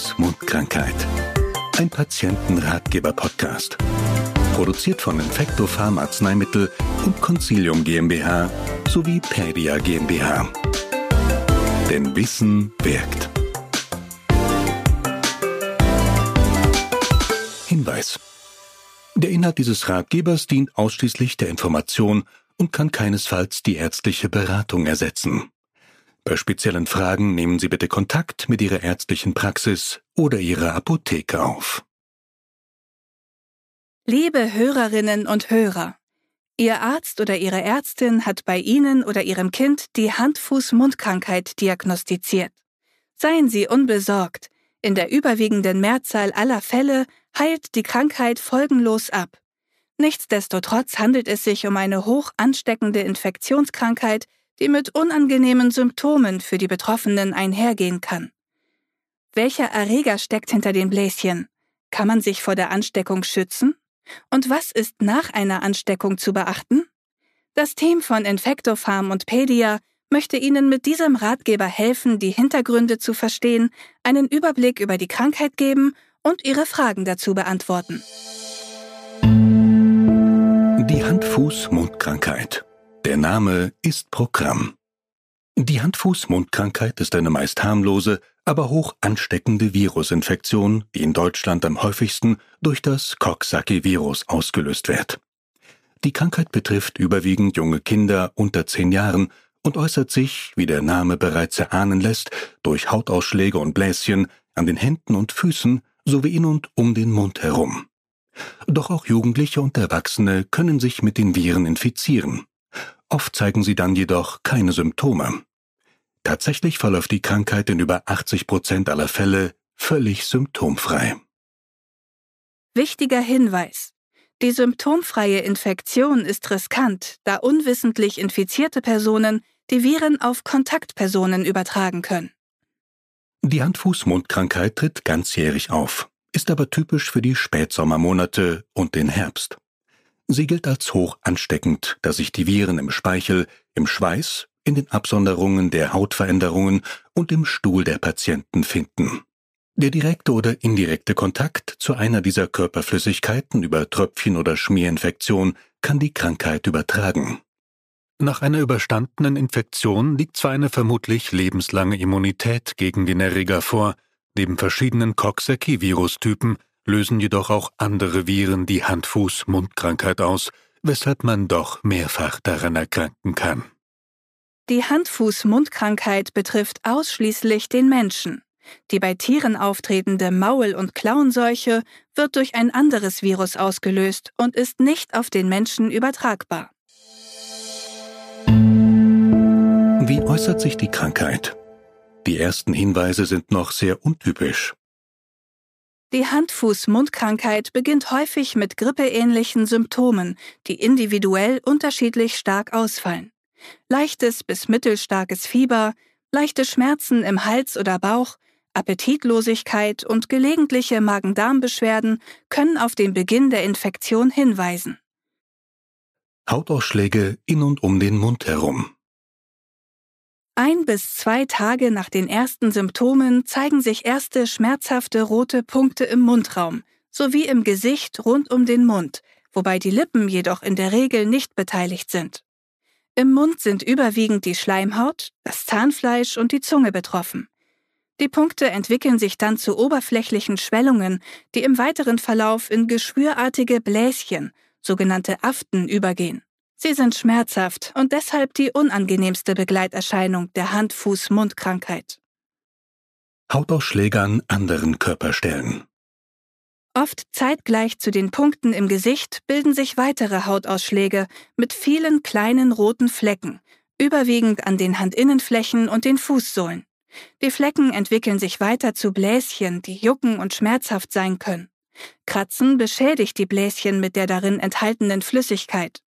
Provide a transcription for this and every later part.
Hand-Fuß-Mundkrankheit. Ein Patientenratgeber-Podcast. Produziert von Infecto Pharm Arzneimittel und Concilium GmbH sowie Pedia GmbH. Denn Wissen wirkt. Hinweis. Der Inhalt dieses Ratgebers dient ausschließlich der Information und kann keinesfalls die ärztliche Beratung ersetzen. Bei speziellen Fragen nehmen Sie bitte Kontakt mit Ihrer ärztlichen Praxis oder Ihrer Apotheke auf. Liebe Hörerinnen und Hörer, Ihr Arzt oder Ihre Ärztin hat bei Ihnen oder Ihrem Kind die Hand-Fuß-Mund-Krankheit diagnostiziert. Seien Sie unbesorgt. In der überwiegenden Mehrzahl aller Fälle heilt die Krankheit folgenlos ab. Nichtsdestotrotz handelt es sich um eine hoch ansteckende Infektionskrankheit, die mit unangenehmen Symptomen für die Betroffenen einhergehen kann. Welcher Erreger steckt hinter den Bläschen? Kann man sich vor der Ansteckung schützen? Und was ist nach einer Ansteckung zu beachten? Das Team von Infectopharm und Pedia möchte Ihnen mit diesem Ratgeber helfen, die Hintergründe zu verstehen, einen Überblick über die Krankheit geben und Ihre Fragen dazu beantworten. Die Hand-Fuß-Mundkrankheit der Name ist Programm. Die Hand-Fuß-Mundkrankheit ist eine meist harmlose, aber hoch ansteckende Virusinfektion, die in Deutschland am häufigsten durch das Coxsackie-Virus ausgelöst wird. Die Krankheit betrifft überwiegend junge Kinder unter zehn Jahren und äußert sich, wie der Name bereits erahnen lässt, durch Hautausschläge und Bläschen an den Händen und Füßen sowie in und um den Mund herum. Doch auch Jugendliche und Erwachsene können sich mit den Viren infizieren. Oft zeigen sie dann jedoch keine Symptome. Tatsächlich verläuft die Krankheit in über 80 Prozent aller Fälle völlig symptomfrei. Wichtiger Hinweis. Die symptomfreie Infektion ist riskant, da unwissentlich infizierte Personen die Viren auf Kontaktpersonen übertragen können. Die Hand-Fuß-Mund-Krankheit tritt ganzjährig auf, ist aber typisch für die Spätsommermonate und den Herbst. Sie gilt als hoch ansteckend, da sich die Viren im Speichel, im Schweiß, in den Absonderungen der Hautveränderungen und im Stuhl der Patienten finden. Der direkte oder indirekte Kontakt zu einer dieser Körperflüssigkeiten über Tröpfchen oder Schmierinfektion kann die Krankheit übertragen. Nach einer überstandenen Infektion liegt zwar eine vermutlich lebenslange Immunität gegen den Erreger vor, neben verschiedenen Coxsackie-Virustypen lösen jedoch auch andere Viren die Hand-Fuß-Mundkrankheit aus, weshalb man doch mehrfach daran erkranken kann. Die Hand-Fuß-Mundkrankheit betrifft ausschließlich den Menschen. Die bei Tieren auftretende Maul- und Klauenseuche wird durch ein anderes Virus ausgelöst und ist nicht auf den Menschen übertragbar. Wie äußert sich die Krankheit? Die ersten Hinweise sind noch sehr untypisch. Die Hand-Fuß-Mund-Krankheit beginnt häufig mit grippeähnlichen Symptomen, die individuell unterschiedlich stark ausfallen. Leichtes bis mittelstarkes Fieber, leichte Schmerzen im Hals oder Bauch, Appetitlosigkeit und gelegentliche Magen-Darm-Beschwerden können auf den Beginn der Infektion hinweisen. Hautausschläge in und um den Mund herum. Ein bis zwei Tage nach den ersten Symptomen zeigen sich erste schmerzhafte rote Punkte im Mundraum sowie im Gesicht rund um den Mund, wobei die Lippen jedoch in der Regel nicht beteiligt sind. Im Mund sind überwiegend die Schleimhaut, das Zahnfleisch und die Zunge betroffen. Die Punkte entwickeln sich dann zu oberflächlichen Schwellungen, die im weiteren Verlauf in geschwürartige Bläschen, sogenannte Aften, übergehen. Sie sind schmerzhaft und deshalb die unangenehmste Begleiterscheinung der Hand-Fuß-Mund-Krankheit. Hautausschläge an anderen Körperstellen. Oft zeitgleich zu den Punkten im Gesicht bilden sich weitere Hautausschläge mit vielen kleinen roten Flecken, überwiegend an den Handinnenflächen und den Fußsohlen. Die Flecken entwickeln sich weiter zu Bläschen, die jucken und schmerzhaft sein können. Kratzen beschädigt die Bläschen mit der darin enthaltenen Flüssigkeit.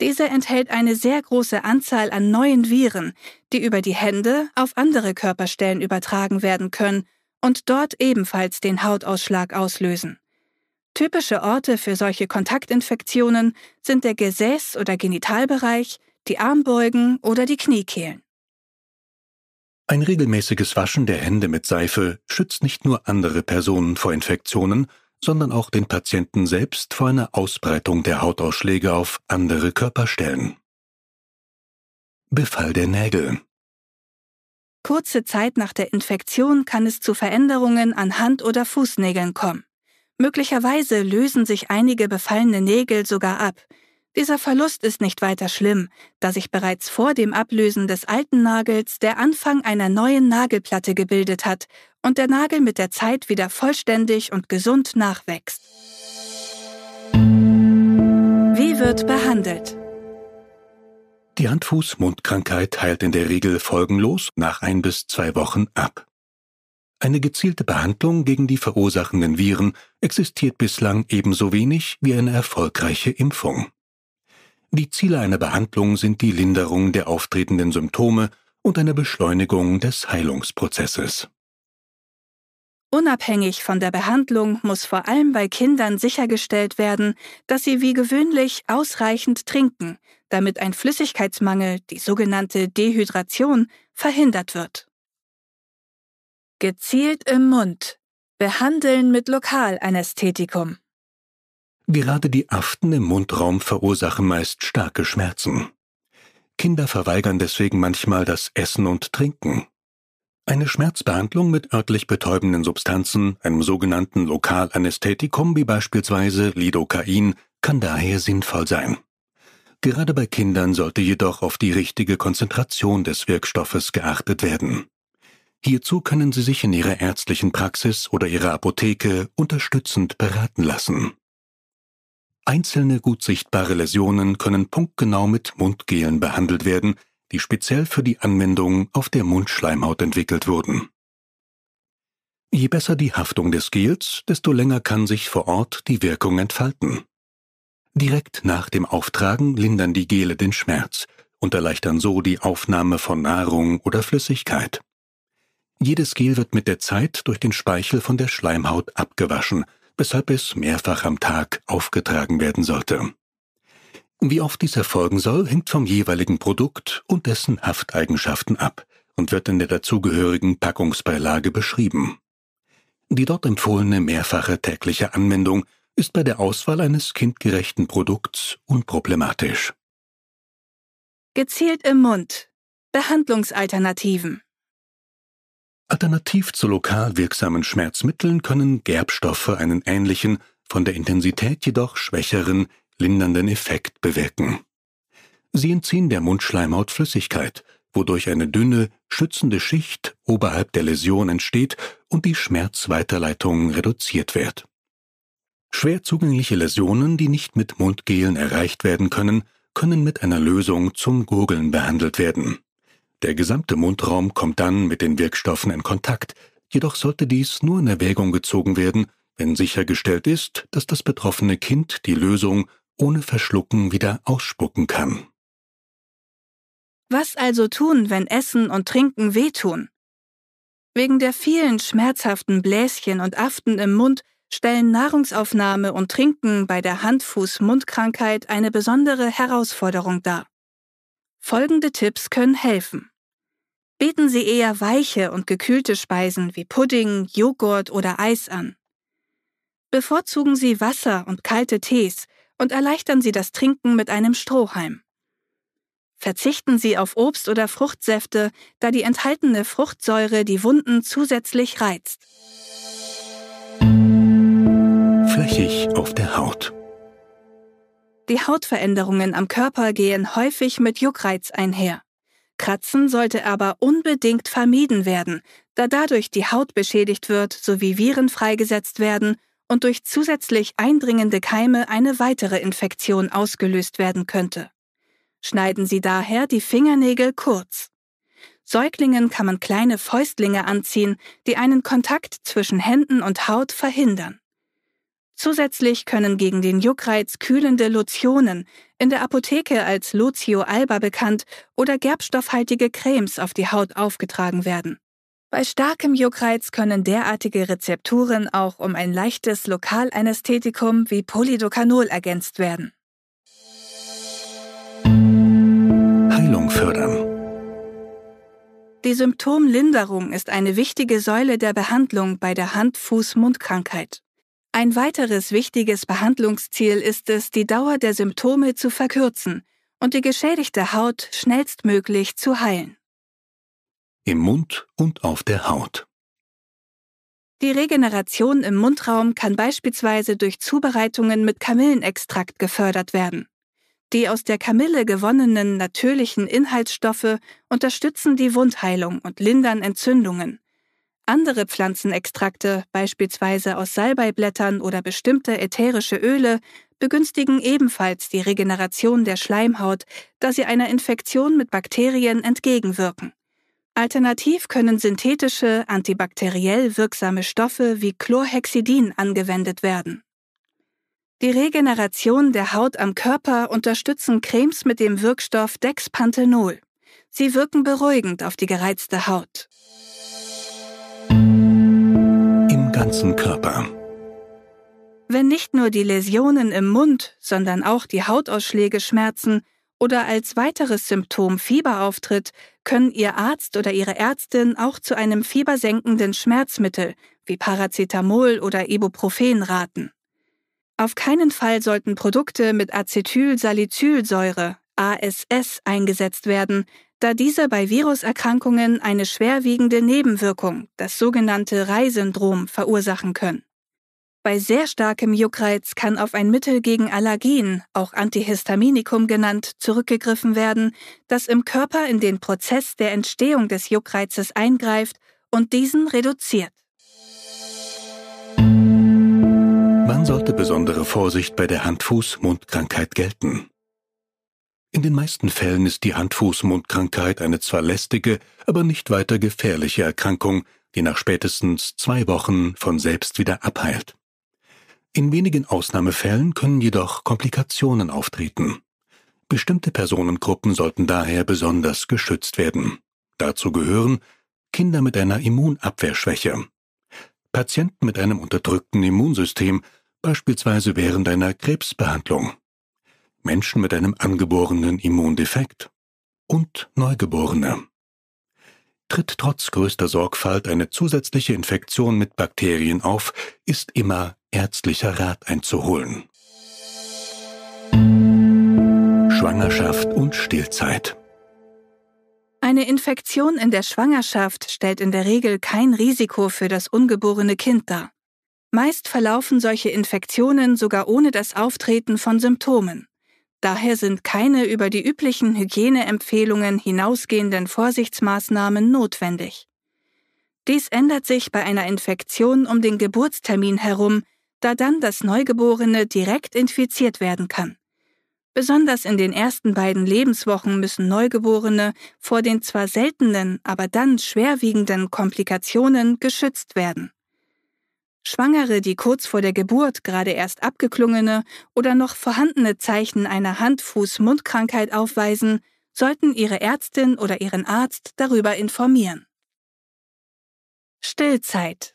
Diese enthält eine sehr große Anzahl an neuen Viren, die über die Hände auf andere Körperstellen übertragen werden können und dort ebenfalls den Hautausschlag auslösen. Typische Orte für solche Kontaktinfektionen sind der Gesäß- oder Genitalbereich, die Armbeugen oder die Kniekehlen. Ein regelmäßiges Waschen der Hände mit Seife schützt nicht nur andere Personen vor Infektionen, sondern auch den Patienten selbst vor einer Ausbreitung der Hautausschläge auf andere Körperstellen. Befall der Nägel Kurze Zeit nach der Infektion kann es zu Veränderungen an Hand- oder Fußnägeln kommen. Möglicherweise lösen sich einige befallene Nägel sogar ab. Dieser Verlust ist nicht weiter schlimm, da sich bereits vor dem Ablösen des alten Nagels der Anfang einer neuen Nagelplatte gebildet hat und der Nagel mit der Zeit wieder vollständig und gesund nachwächst. Wie wird behandelt? Die Hand-Fuß-Mund-Krankheit heilt in der Regel folgenlos nach ein bis zwei Wochen ab. Eine gezielte Behandlung gegen die verursachenden Viren existiert bislang ebenso wenig wie eine erfolgreiche Impfung. Die Ziele einer Behandlung sind die Linderung der auftretenden Symptome und eine Beschleunigung des Heilungsprozesses. Unabhängig von der Behandlung muss vor allem bei Kindern sichergestellt werden, dass sie wie gewöhnlich ausreichend trinken, damit ein Flüssigkeitsmangel, die sogenannte Dehydration, verhindert wird. Gezielt im Mund. Behandeln mit Lokalanästhetikum. Gerade die Aften im Mundraum verursachen meist starke Schmerzen. Kinder verweigern deswegen manchmal das Essen und Trinken. Eine Schmerzbehandlung mit örtlich betäubenden Substanzen, einem sogenannten Lokalanästhetikum wie beispielsweise Lidocain, kann daher sinnvoll sein. Gerade bei Kindern sollte jedoch auf die richtige Konzentration des Wirkstoffes geachtet werden. Hierzu können Sie sich in Ihrer ärztlichen Praxis oder Ihrer Apotheke unterstützend beraten lassen. Einzelne gut sichtbare Läsionen können punktgenau mit Mundgelen behandelt werden, die speziell für die Anwendung auf der Mundschleimhaut entwickelt wurden. Je besser die Haftung des Gels, desto länger kann sich vor Ort die Wirkung entfalten. Direkt nach dem Auftragen lindern die Gele den Schmerz und erleichtern so die Aufnahme von Nahrung oder Flüssigkeit. Jedes Gel wird mit der Zeit durch den Speichel von der Schleimhaut abgewaschen, weshalb es mehrfach am Tag aufgetragen werden sollte. Wie oft dies erfolgen soll, hängt vom jeweiligen Produkt und dessen Hafteigenschaften ab und wird in der dazugehörigen Packungsbeilage beschrieben. Die dort empfohlene mehrfache tägliche Anwendung ist bei der Auswahl eines kindgerechten Produkts unproblematisch. Gezielt im Mund. Behandlungsalternativen. Alternativ zu lokal wirksamen Schmerzmitteln können Gerbstoffe einen ähnlichen, von der Intensität jedoch schwächeren lindernden Effekt bewirken. Sie entziehen der Mundschleimhaut Flüssigkeit, wodurch eine dünne, schützende Schicht oberhalb der Läsion entsteht und die Schmerzweiterleitung reduziert wird. Schwer zugängliche Läsionen, die nicht mit Mundgelen erreicht werden können, können mit einer Lösung zum Gurgeln behandelt werden. Der gesamte Mundraum kommt dann mit den Wirkstoffen in Kontakt, jedoch sollte dies nur in Erwägung gezogen werden, wenn sichergestellt ist, dass das betroffene Kind die Lösung ohne Verschlucken wieder ausspucken kann. Was also tun, wenn Essen und Trinken wehtun? Wegen der vielen schmerzhaften Bläschen und Aften im Mund stellen Nahrungsaufnahme und Trinken bei der Hand-Fuß-Mund-Krankheit eine besondere Herausforderung dar. Folgende Tipps können helfen. Bieten Sie eher weiche und gekühlte Speisen wie Pudding, Joghurt oder Eis an. Bevorzugen Sie Wasser und kalte Tees, und erleichtern Sie das Trinken mit einem Strohhalm. Verzichten Sie auf Obst oder Fruchtsäfte, da die enthaltene Fruchtsäure die Wunden zusätzlich reizt. Flächig auf der Haut. Die Hautveränderungen am Körper gehen häufig mit Juckreiz einher. Kratzen sollte aber unbedingt vermieden werden, da dadurch die Haut beschädigt wird sowie Viren freigesetzt werden und durch zusätzlich eindringende Keime eine weitere Infektion ausgelöst werden könnte. Schneiden Sie daher die Fingernägel kurz. Säuglingen kann man kleine Fäustlinge anziehen, die einen Kontakt zwischen Händen und Haut verhindern. Zusätzlich können gegen den Juckreiz kühlende Lotionen, in der Apotheke als Lucio alba bekannt, oder gerbstoffhaltige Cremes auf die Haut aufgetragen werden. Bei starkem Juckreiz können derartige Rezepturen auch um ein leichtes Lokalanästhetikum wie Polydocanol ergänzt werden. Heilung fördern. Die Die Symptomlinderung ist eine wichtige Säule der Behandlung bei der Hand-Fuß-Mund-Krankheit. Ein weiteres wichtiges Behandlungsziel ist es, die Dauer der Symptome zu verkürzen und die geschädigte Haut schnellstmöglich zu heilen. Im Mund und auf der Haut. Die Regeneration im Mundraum kann beispielsweise durch Zubereitungen mit Kamillenextrakt gefördert werden. Die aus der Kamille gewonnenen natürlichen Inhaltsstoffe unterstützen die Wundheilung und lindern Entzündungen. Andere Pflanzenextrakte, beispielsweise aus Salbeiblättern oder bestimmte ätherische Öle, begünstigen ebenfalls die Regeneration der Schleimhaut, da sie einer Infektion mit Bakterien entgegenwirken. Alternativ können synthetische, antibakteriell wirksame Stoffe wie Chlorhexidin angewendet werden. Die Regeneration der Haut am Körper unterstützen Cremes mit dem Wirkstoff Dexpanthenol. Sie wirken beruhigend auf die gereizte Haut. Im ganzen Körper. Wenn nicht nur die Läsionen im Mund, sondern auch die Hautausschläge schmerzen oder als weiteres Symptom Fieber auftritt, können Ihr Arzt oder Ihre Ärztin auch zu einem fiebersenkenden Schmerzmittel wie Paracetamol oder Ibuprofen raten. Auf keinen Fall sollten Produkte mit Acetylsalicylsäure ASS eingesetzt werden, da diese bei Viruserkrankungen eine schwerwiegende Nebenwirkung, das sogenannte Reisyndrom, verursachen können. Bei sehr starkem Juckreiz kann auf ein Mittel gegen Allergien, auch Antihistaminikum genannt, zurückgegriffen werden, das im Körper in den Prozess der Entstehung des Juckreizes eingreift und diesen reduziert. Wann sollte besondere Vorsicht bei der Hand-Fuß-Mundkrankheit gelten? In den meisten Fällen ist die Hand-Fuß-Mundkrankheit eine zwar lästige, aber nicht weiter gefährliche Erkrankung, die nach spätestens zwei Wochen von selbst wieder abheilt. In wenigen Ausnahmefällen können jedoch Komplikationen auftreten. Bestimmte Personengruppen sollten daher besonders geschützt werden. Dazu gehören Kinder mit einer Immunabwehrschwäche, Patienten mit einem unterdrückten Immunsystem beispielsweise während einer Krebsbehandlung, Menschen mit einem angeborenen Immundefekt und Neugeborene. Tritt trotz größter Sorgfalt eine zusätzliche Infektion mit Bakterien auf, ist immer ärztlicher Rat einzuholen. Schwangerschaft und Stillzeit eine Infektion in der Schwangerschaft stellt in der Regel kein Risiko für das ungeborene Kind dar. Meist verlaufen solche Infektionen sogar ohne das Auftreten von Symptomen. Daher sind keine über die üblichen Hygieneempfehlungen hinausgehenden Vorsichtsmaßnahmen notwendig. Dies ändert sich bei einer Infektion um den Geburtstermin herum, da dann das Neugeborene direkt infiziert werden kann. Besonders in den ersten beiden Lebenswochen müssen Neugeborene vor den zwar seltenen, aber dann schwerwiegenden Komplikationen geschützt werden. Schwangere, die kurz vor der Geburt gerade erst abgeklungene oder noch vorhandene Zeichen einer Hand-Fuß-Mund-Krankheit aufweisen, sollten ihre Ärztin oder ihren Arzt darüber informieren. Stillzeit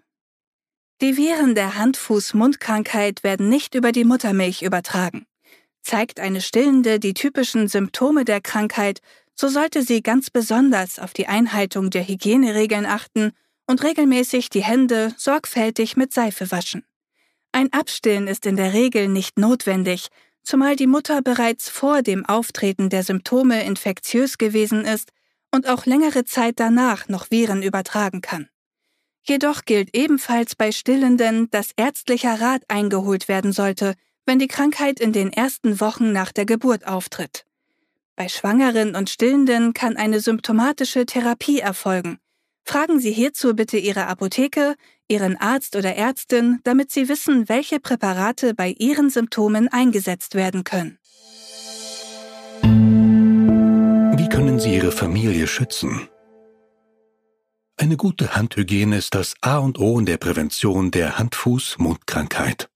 Die Viren der Hand-Fuß-Mund-Krankheit werden nicht über die Muttermilch übertragen. Zeigt eine Stillende die typischen Symptome der Krankheit, so sollte sie ganz besonders auf die Einhaltung der Hygieneregeln achten und regelmäßig die Hände sorgfältig mit Seife waschen. Ein Abstillen ist in der Regel nicht notwendig, zumal die Mutter bereits vor dem Auftreten der Symptome infektiös gewesen ist und auch längere Zeit danach noch Viren übertragen kann. Jedoch gilt ebenfalls bei Stillenden, dass ärztlicher Rat eingeholt werden sollte, wenn die Krankheit in den ersten Wochen nach der Geburt auftritt. Bei Schwangeren und Stillenden kann eine symptomatische Therapie erfolgen, Fragen Sie hierzu bitte Ihre Apotheke, Ihren Arzt oder Ärztin, damit Sie wissen, welche Präparate bei Ihren Symptomen eingesetzt werden können. Wie können Sie Ihre Familie schützen? Eine gute Handhygiene ist das A und O in der Prävention der Hand-Fuß-Mundkrankheit.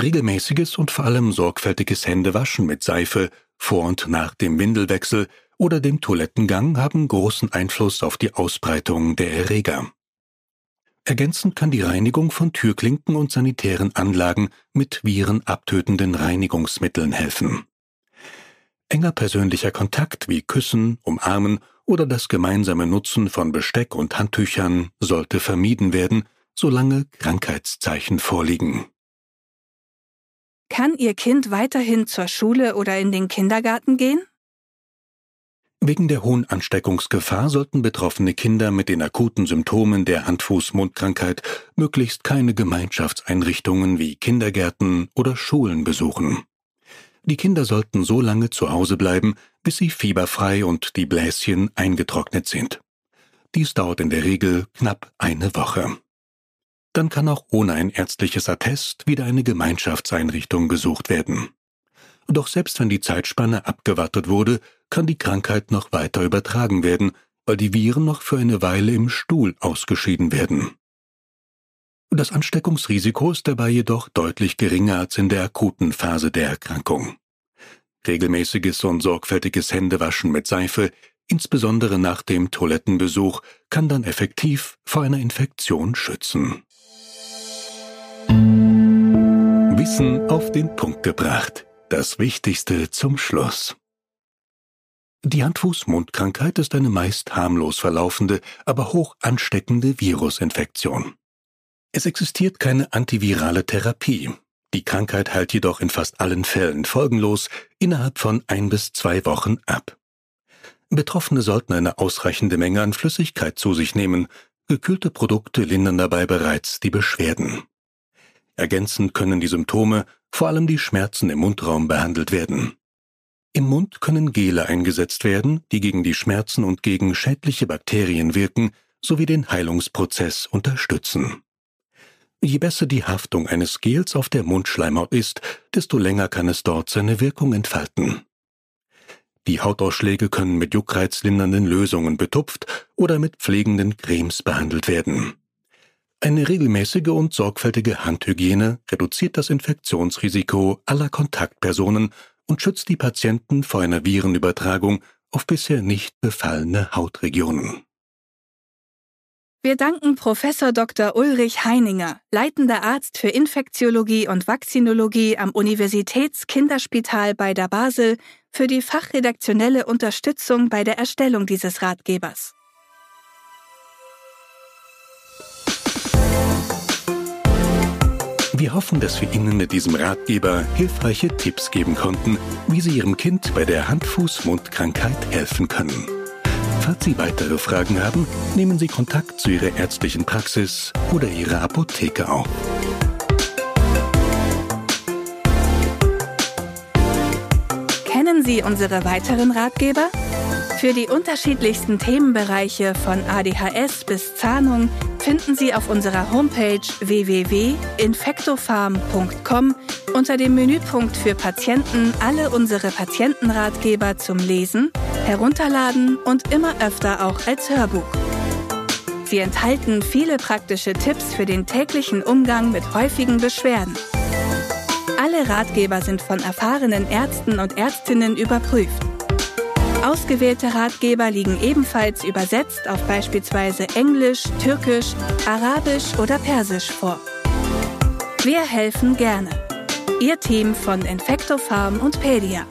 Regelmäßiges und vor allem sorgfältiges Händewaschen mit Seife vor und nach dem Windelwechsel oder dem Toilettengang haben großen Einfluss auf die Ausbreitung der Erreger. Ergänzend kann die Reinigung von Türklinken und sanitären Anlagen mit virenabtötenden Reinigungsmitteln helfen. Enger persönlicher Kontakt wie Küssen, Umarmen oder das gemeinsame Nutzen von Besteck und Handtüchern sollte vermieden werden, solange Krankheitszeichen vorliegen. Kann Ihr Kind weiterhin zur Schule oder in den Kindergarten gehen? Wegen der hohen Ansteckungsgefahr sollten betroffene Kinder mit den akuten Symptomen der Hand-Fuß-Mund-Krankheit möglichst keine Gemeinschaftseinrichtungen wie Kindergärten oder Schulen besuchen. Die Kinder sollten so lange zu Hause bleiben, bis sie fieberfrei und die Bläschen eingetrocknet sind. Dies dauert in der Regel knapp eine Woche. Dann kann auch ohne ein ärztliches Attest wieder eine Gemeinschaftseinrichtung besucht werden. Doch selbst wenn die Zeitspanne abgewartet wurde, kann die Krankheit noch weiter übertragen werden, weil die Viren noch für eine Weile im Stuhl ausgeschieden werden. Das Ansteckungsrisiko ist dabei jedoch deutlich geringer als in der akuten Phase der Erkrankung. Regelmäßiges und sorgfältiges Händewaschen mit Seife, insbesondere nach dem Toilettenbesuch, kann dann effektiv vor einer Infektion schützen. Wissen auf den Punkt gebracht. Das Wichtigste zum Schluss. Die Hand-Fuß-Mund-Krankheit ist eine meist harmlos verlaufende, aber hoch ansteckende Virusinfektion. Es existiert keine antivirale Therapie. Die Krankheit heilt jedoch in fast allen Fällen folgenlos innerhalb von ein bis zwei Wochen ab. Betroffene sollten eine ausreichende Menge an Flüssigkeit zu sich nehmen. Gekühlte Produkte lindern dabei bereits die Beschwerden. Ergänzend können die Symptome, vor allem die Schmerzen im Mundraum, behandelt werden. Im Mund können Gele eingesetzt werden, die gegen die Schmerzen und gegen schädliche Bakterien wirken sowie den Heilungsprozess unterstützen. Je besser die Haftung eines Gels auf der Mundschleimhaut ist, desto länger kann es dort seine Wirkung entfalten. Die Hautausschläge können mit juckreizlindernden Lösungen betupft oder mit pflegenden Cremes behandelt werden. Eine regelmäßige und sorgfältige Handhygiene reduziert das Infektionsrisiko aller Kontaktpersonen und schützt die Patienten vor einer Virenübertragung auf bisher nicht befallene Hautregionen. Wir danken Professor Dr. Ulrich Heininger, leitender Arzt für Infektiologie und Vakzinologie am Universitätskinderspital bei der Basel, für die fachredaktionelle Unterstützung bei der Erstellung dieses Ratgebers. Wir hoffen, dass wir Ihnen mit diesem Ratgeber hilfreiche Tipps geben konnten, wie Sie Ihrem Kind bei der Hand-Fuß-Mund-Krankheit helfen können. Falls Sie weitere Fragen haben, nehmen Sie Kontakt zu Ihrer ärztlichen Praxis oder Ihrer Apotheke auf. Kennen Sie unsere weiteren Ratgeber? Für die unterschiedlichsten Themenbereiche von ADHS bis Zahnung finden Sie auf unserer Homepage www.infectofarm.com unter dem Menüpunkt für Patienten alle unsere Patientenratgeber zum Lesen, Herunterladen und immer öfter auch als Hörbuch. Sie enthalten viele praktische Tipps für den täglichen Umgang mit häufigen Beschwerden. Alle Ratgeber sind von erfahrenen Ärzten und Ärztinnen überprüft. Ausgewählte Ratgeber liegen ebenfalls übersetzt auf beispielsweise Englisch, Türkisch, Arabisch oder Persisch vor. Wir helfen gerne. Ihr Team von Infectofarm und Pedia.